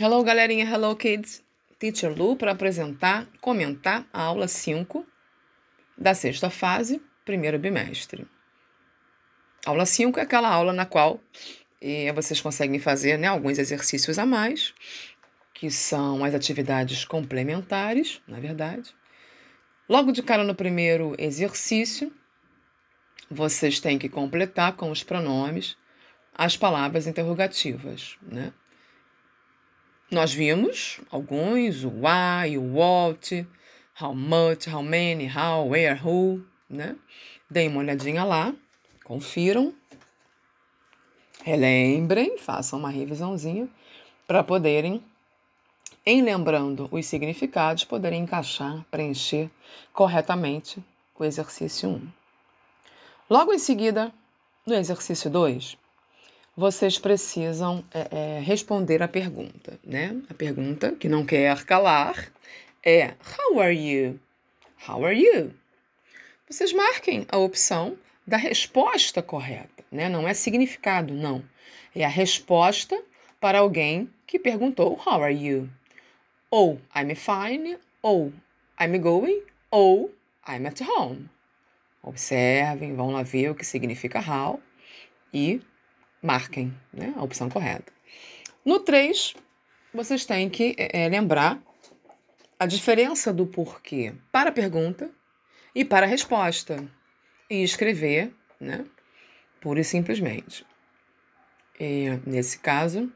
Hello, galerinha, hello, kids. Teacher Lu para apresentar, comentar a aula 5 da sexta fase, primeiro bimestre. Aula 5 é aquela aula na qual eh, vocês conseguem fazer né, alguns exercícios a mais, que são as atividades complementares, na verdade. Logo de cara no primeiro exercício, vocês têm que completar com os pronomes as palavras interrogativas, né? Nós vimos alguns, o why, o what, how much, how many, how, where, who, né? Deem uma olhadinha lá, confiram, relembrem, façam uma revisãozinha para poderem, em lembrando os significados, poderem encaixar, preencher corretamente o exercício 1. Logo em seguida, no exercício 2, vocês precisam é, é, responder a pergunta, né? A pergunta que não quer calar é How are you? How are you? Vocês marquem a opção da resposta correta, né? Não é significado, não. É a resposta para alguém que perguntou How are you? Ou I'm fine, ou I'm going, ou I'm at home. Observem, vão lá ver o que significa how e marquem né, a opção correta. No 3, vocês têm que é, lembrar a diferença do porquê para a pergunta e para a resposta e escrever, né, pura e simplesmente. E, nesse caso,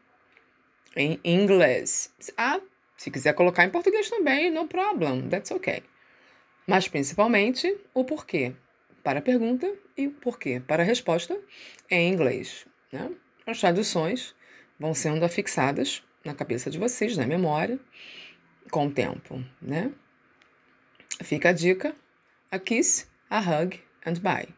em inglês. Ah, se quiser colocar em português também, no problem, that's okay. Mas principalmente o porquê para a pergunta e o porquê para a resposta em inglês. Né? As traduções vão sendo afixadas na cabeça de vocês, na memória, com o tempo. Né? Fica a dica: a kiss, a hug and bye.